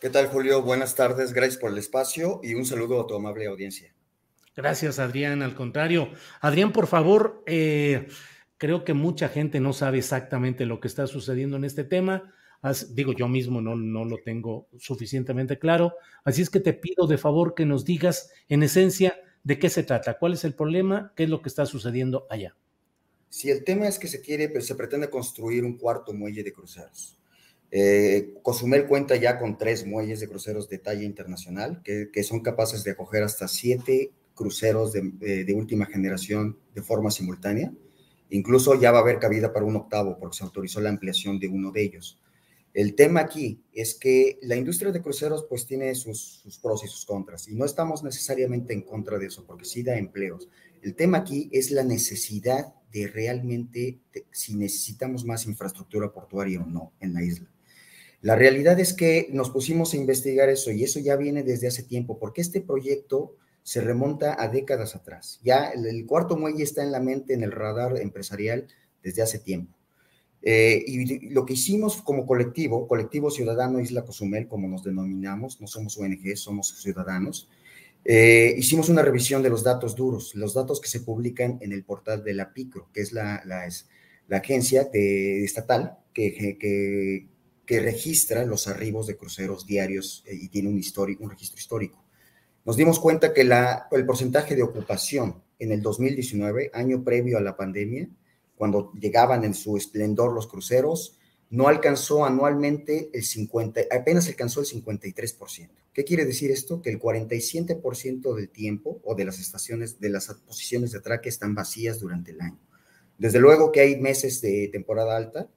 ¿Qué tal, Julio? Buenas tardes, gracias por el espacio y un saludo a tu amable audiencia. Gracias, Adrián. Al contrario, Adrián, por favor, eh, creo que mucha gente no sabe exactamente lo que está sucediendo en este tema. As- digo, yo mismo no, no lo tengo suficientemente claro. Así es que te pido de favor que nos digas, en esencia, de qué se trata, cuál es el problema, qué es lo que está sucediendo allá. Si el tema es que se quiere, pues, se pretende construir un cuarto muelle de cruceros. Eh, Cozumel cuenta ya con tres muelles de cruceros de talla internacional que, que son capaces de acoger hasta siete cruceros de, eh, de última generación de forma simultánea. Incluso ya va a haber cabida para un octavo porque se autorizó la ampliación de uno de ellos. El tema aquí es que la industria de cruceros pues tiene sus, sus pros y sus contras y no estamos necesariamente en contra de eso porque sí da empleos. El tema aquí es la necesidad de realmente de- si necesitamos más infraestructura portuaria o no en la isla. La realidad es que nos pusimos a investigar eso y eso ya viene desde hace tiempo, porque este proyecto se remonta a décadas atrás. Ya el, cuarto muelle está en la mente, en el radar empresarial desde hace tiempo. Eh, y lo que hicimos como colectivo, colectivo ciudadano Isla Cozumel, como nos denominamos, no somos ONG, somos ciudadanos, eh, hicimos una revisión de los datos duros, los datos que se publican en el portal de la PICRO, que es la, agencia estatal que, que, registra los arribos de cruceros diarios eh, y tiene un, un registro histórico. Nos dimos cuenta que el porcentaje de ocupación en el 2019, año previo a la pandemia, cuando llegaban en su esplendor los cruceros, no alcanzó anualmente el 50, apenas alcanzó el 53%. ¿Qué quiere decir esto? Que el 47% del tiempo o de las estaciones, de las posiciones de atraque están vacías durante el año. Desde luego que hay meses de temporada alta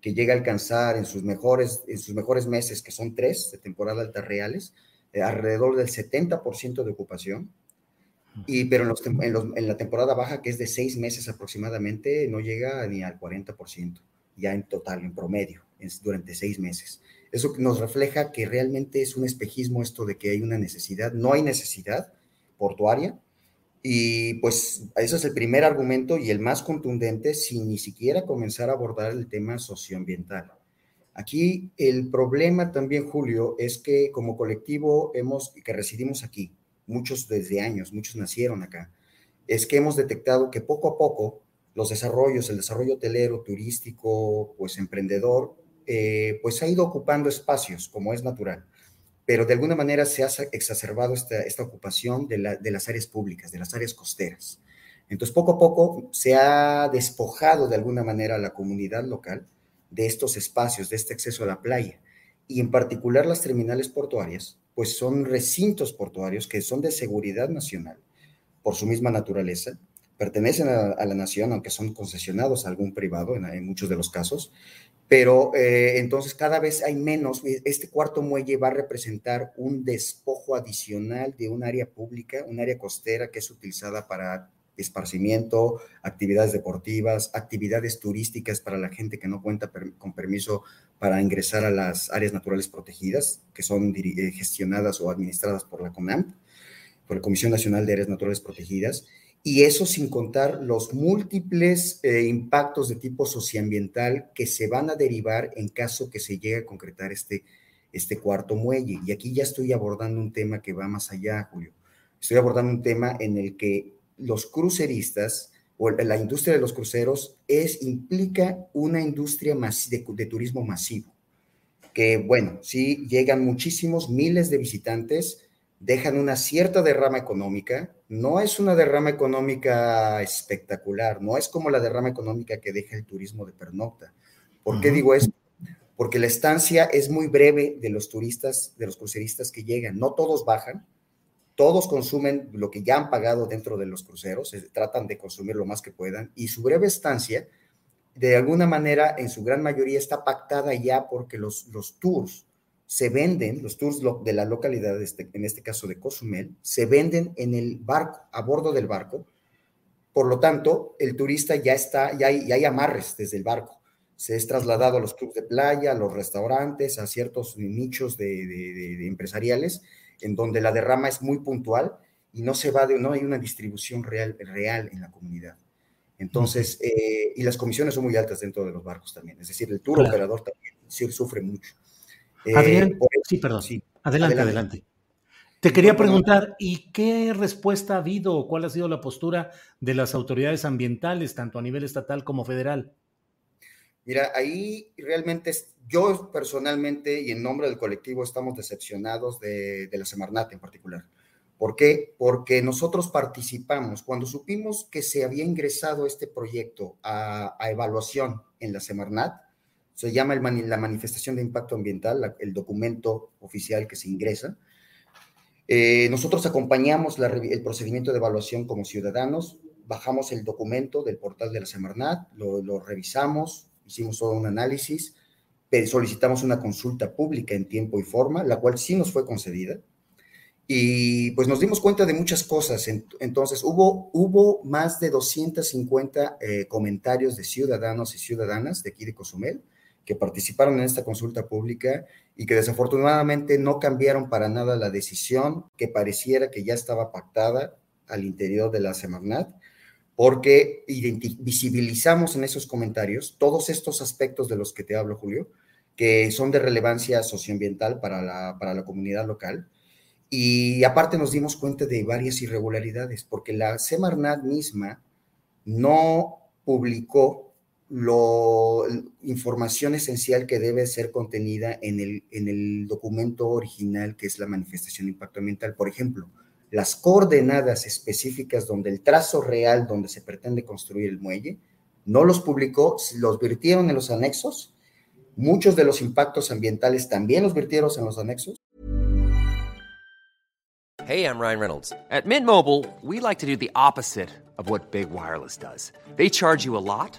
que llega a alcanzar en sus mejores, en sus mejores meses, que son tres de temporada alta reales, eh, alrededor del 70% de ocupación. Y, pero en, los, en, los, en, la temporada baja, que es de seis meses aproximadamente, no llega ni al 40%, ya en total, en promedio, durante seis meses. Eso nos refleja que realmente es un espejismo esto de que hay una necesidad, no hay necesidad portuaria, y pues ese es el primer argumento y el más contundente sin ni siquiera comenzar a abordar el tema socioambiental. Aquí el problema también, Julio, es que como colectivo hemos, que residimos aquí, muchos desde años, muchos nacieron acá, es que hemos detectado que poco a poco los desarrollos, el desarrollo hotelero, turístico, pues emprendedor, eh, pues ha ido ocupando espacios como es natural, pero de alguna manera se ha exacerbado esta, ocupación de, la, de las áreas públicas, de las áreas costeras. Entonces, poco a poco se ha despojado de alguna manera a la comunidad local de estos espacios, de este acceso a la playa, y en particular las terminales portuarias, pues son recintos portuarios que son de seguridad nacional por su misma naturaleza, pertenecen a, la nación, aunque son concesionados a algún privado en muchos de los casos, pero eh, entonces cada vez hay menos, este cuarto muelle va a representar un despojo adicional de un área pública, un área costera que es utilizada para esparcimiento, actividades deportivas, actividades turísticas para la gente que no cuenta per, con permiso para ingresar a las áreas naturales protegidas, que son eh, gestionadas o administradas por la CONAMP, por la Comisión Nacional de Áreas Naturales Protegidas, y eso sin contar los múltiples eh, impactos de tipo socioambiental que se van a derivar en caso que se llegue a concretar este, este cuarto muelle. Y aquí ya estoy abordando un tema que va más allá, Julio. Estoy abordando un tema en el que los cruceristas o la industria de los cruceros es, implica una industria de, de turismo masivo, que bueno, sí llegan muchísimos miles de visitantes, dejan una cierta derrama económica, no es una derrama económica espectacular, no es como la derrama económica que deja el turismo de pernocta. ¿Por qué digo esto? Porque la estancia es muy breve de los turistas, de los cruceristas que llegan, no todos bajan, todos consumen lo que ya han pagado dentro de los cruceros, tratan de consumir lo más que puedan y su breve estancia, de alguna manera, en su gran mayoría está pactada ya porque los, los tours se venden, los tours de la localidad, este, en este caso de Cozumel, se venden en el barco, a bordo del barco. Por lo tanto, el turista ya está, ya hay, ya hay amarres desde el barco. Se es trasladado a los clubes de playa, a los restaurantes, a ciertos nichos de, de empresariales en donde la derrama es muy puntual y no se va de, no hay una distribución real, real en la comunidad. Entonces, eh, y las comisiones son muy altas dentro de los barcos también, es decir, el tour operador también sufre mucho. Eh, Adrián, sí, perdón, sí, adelante, adelante, Te quería preguntar, ¿y qué respuesta ha habido o cuál ha sido la postura de las autoridades ambientales, tanto a nivel estatal como federal? Mira, ahí realmente yo personalmente y en nombre del colectivo estamos decepcionados de, la Semarnat en particular. ¿Por qué? Porque nosotros participamos, cuando supimos que se había ingresado este proyecto a, evaluación en la Semarnat, se llama la manifestación de impacto ambiental, el documento oficial que se ingresa. Eh, nosotros acompañamos el procedimiento de evaluación como ciudadanos, bajamos el documento del portal de la Semarnat, lo revisamos, hicimos todo un análisis, solicitamos una consulta pública en tiempo y forma, la cual sí nos fue concedida. Y pues nos dimos cuenta de muchas cosas. Entonces, hubo, hubo más de 250 eh, comentarios de ciudadanos y ciudadanas de aquí de Cozumel que participaron en esta consulta pública y que desafortunadamente no cambiaron para nada la decisión que pareciera que ya estaba pactada al interior de la Semarnat porque visibilizamos en esos comentarios todos estos aspectos de los que te hablo, Julio, que son de relevancia socioambiental para la, para la comunidad local. Y aparte nos dimos cuenta de varias irregularidades, porque la Semarnat misma no publicó la información esencial que debe ser contenida en el, en el documento original, que es la manifestación de impacto ambiental. Por ejemplo, las coordenadas específicas donde el trazo real donde se pretende construir el muelle, no los publicó, los virtieron en los anexos. Muchos de los impactos ambientales también los virtieron en los anexos. Hey, I'm Ryan Reynolds. At Mint Mobile, we like to do the opposite of what Big Wireless does. They charge you a lot,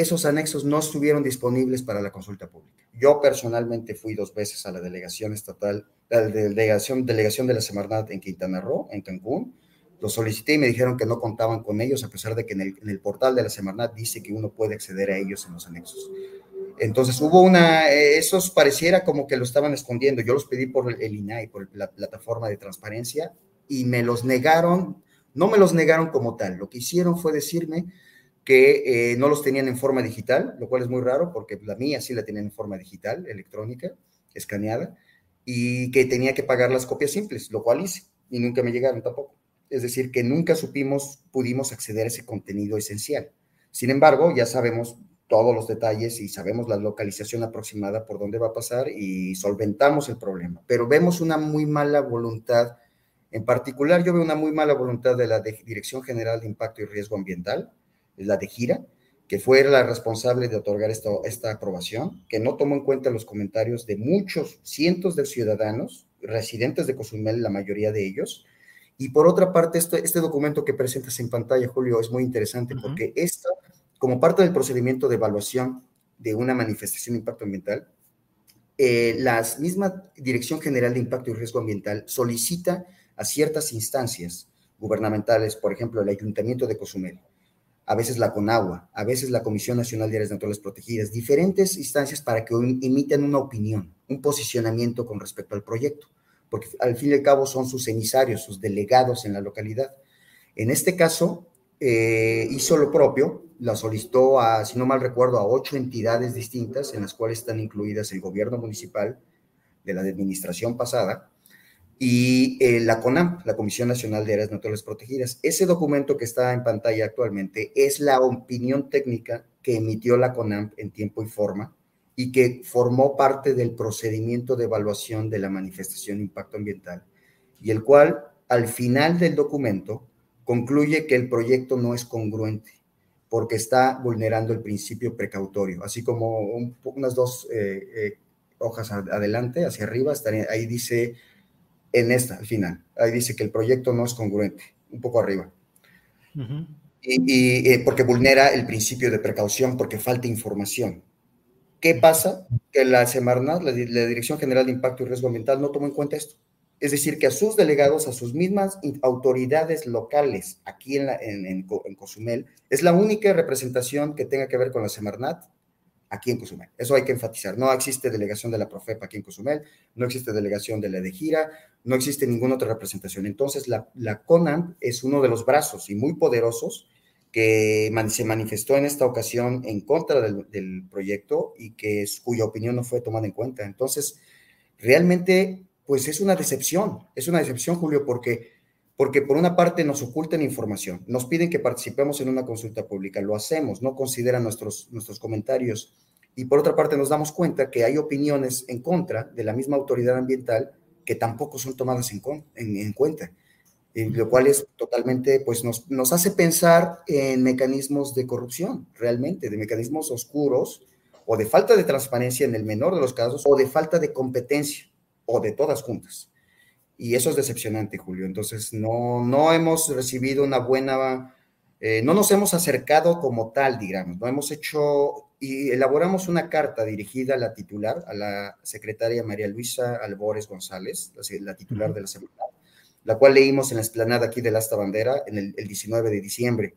esos anexos no estuvieron disponibles para la consulta pública. Yo personalmente fui dos veces a la delegación estatal la delegación, de la Semarnat en Quintana Roo, en Cancún. Lo solicité y me dijeron que no contaban con ellos, a pesar de que en el, en el portal de la Semarnat dice que uno puede acceder a ellos en los anexos. Entonces hubo una, esos pareciera como que lo estaban escondiendo. Yo los pedí por el, INAI, por la plataforma de transparencia, y me los negaron, no me los negaron como tal. Lo que hicieron fue decirme que eh, no los tenían en forma digital, lo cual es muy raro porque la mía sí la tenían en forma digital, electrónica, escaneada, y que tenía que pagar las copias simples, lo cual hice y nunca me llegaron tampoco. Es decir, que nunca supimos, pudimos acceder a ese contenido esencial. Sin embargo, ya sabemos todos los detalles y sabemos la localización aproximada por dónde va a pasar y solventamos el problema. Pero vemos una muy mala voluntad En particular, yo veo una muy mala voluntad de la Dirección General de Impacto y Riesgo Ambiental, la de Gira, que fue la responsable de otorgar esta, esta aprobación, que no tomó en cuenta los comentarios de muchos, cientos de ciudadanos, residentes de Cozumel, la mayoría de ellos. Y por otra parte, este, este documento que presentas en pantalla, Julio, es muy interesante porque esto, como parte del procedimiento de evaluación de una manifestación de impacto ambiental, eh, la misma Dirección General de Impacto y Riesgo Ambiental solicita a ciertas instancias gubernamentales, por ejemplo, el Ayuntamiento de Cozumel, a veces la CONAGUA, a veces la Comisión Nacional de Áreas Naturales Protegidas, diferentes instancias para que emiten una opinión, un posicionamiento con respecto al proyecto, porque al fin y al cabo son sus emisarios, sus delegados en la localidad. En este caso, eh, hizo lo propio, la solicitó a, si no mal recuerdo, a ocho entidades distintas, en las cuales están incluidas el gobierno municipal de la administración pasada, y eh, la CONAM, la Comisión Nacional de Áreas Naturales Protegidas. Ese documento que está en pantalla actualmente es la opinión técnica que emitió la CONAM en tiempo y forma y que formó parte del procedimiento de evaluación de la manifestación de impacto ambiental y el cual al final del documento concluye que el proyecto no es congruente porque está vulnerando el principio precautorio, así como unas dos eh, eh, hojas adelante, hacia arriba, ahí dice en esta, al final. Ahí dice que el proyecto no es congruente, un poco arriba. Y, eh, porque vulnera el principio de precaución, porque falta información. ¿Qué pasa? Que la Semarnat, la, Dirección General de Impacto y Riesgo Ambiental, no tomó en cuenta esto. Es decir, que a sus delegados, a sus mismas autoridades locales aquí en, en, en Cozumel, es la única representación que tenga que ver con la Semarnat aquí en Cozumel. Eso hay que enfatizar. No existe delegación de la Profepa aquí en Cozumel, no existe delegación de la de Gira, no existe ninguna otra representación. Entonces, la, la CONAM es uno de los brazos y muy poderosos que se manifestó en esta ocasión en contra del, proyecto y que cuya opinión no fue tomada en cuenta. Entonces, realmente, pues es una decepción, es una decepción, Julio, porque porque por una parte nos ocultan información, nos piden que participemos en una consulta pública, lo hacemos, no consideran nuestros, nuestros comentarios, y por otra parte nos damos cuenta que hay opiniones en contra de la misma autoridad ambiental que tampoco son tomadas en, en, cuenta, lo cual es totalmente, pues nos, nos hace pensar en mecanismos de corrupción, realmente, de mecanismos oscuros o de falta de transparencia en el menor de los casos, o de falta de competencia, o de todas juntas. Y eso es decepcionante, Julio. Entonces, no, no hemos recibido una buena, eh, no nos hemos acercado como tal, digamos, no hemos hecho y elaboramos una carta dirigida a la titular, a la secretaria María Luisa Albores González, la, titular de la semana, la cual leímos en la explanada aquí de la Asta Bandera en el, el 19 de diciembre.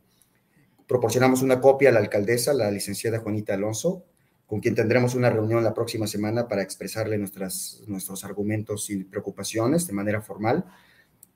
Proporcionamos una copia a la alcaldesa, la licenciada Juanita Alonso, con quien tendremos una reunión la próxima semana para expresarle nuestras, nuestros argumentos y preocupaciones de manera formal.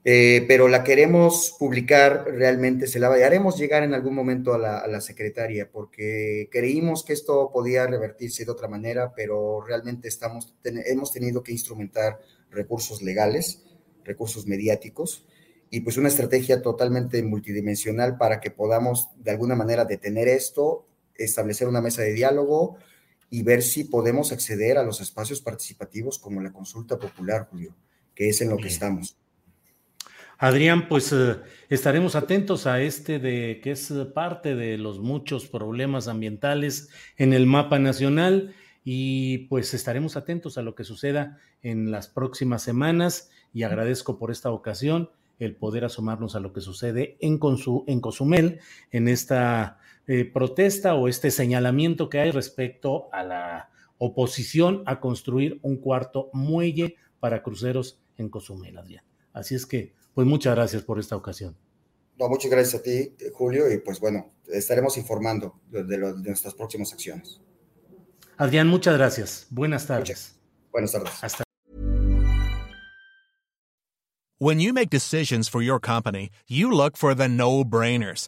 Eh, pero la queremos publicar realmente, se la haremos llegar en algún momento a la, a secretaria, porque creímos que esto podía revertirse de otra manera, pero realmente estamos, hemos tenido que instrumentar recursos legales, recursos mediáticos, y pues una estrategia totalmente multidimensional para que podamos de alguna manera detener esto, establecer una mesa de diálogo, y ver si podemos acceder a los espacios participativos como la consulta popular, Julio, que es en lo que estamos. Adrián, pues eh, estaremos atentos a este de que es parte de los muchos problemas ambientales en el mapa nacional y pues estaremos atentos a lo que suceda en las próximas semanas y agradezco por esta ocasión el poder asomarnos a lo que sucede en, en Cozumel, en esta eh, protesta o este señalamiento que hay respecto a la oposición a construir un cuarto muelle para cruceros en Cozumel, Adrián. Así es que, pues muchas gracias por esta ocasión. No, muchas gracias a ti, Julio, y pues bueno, estaremos informando de, de, de nuestras próximas acciones. Adrián, muchas gracias. Buenas tardes. Muchas. Buenas tardes. Hasta When you make decisions for your company, you look for the no-brainers.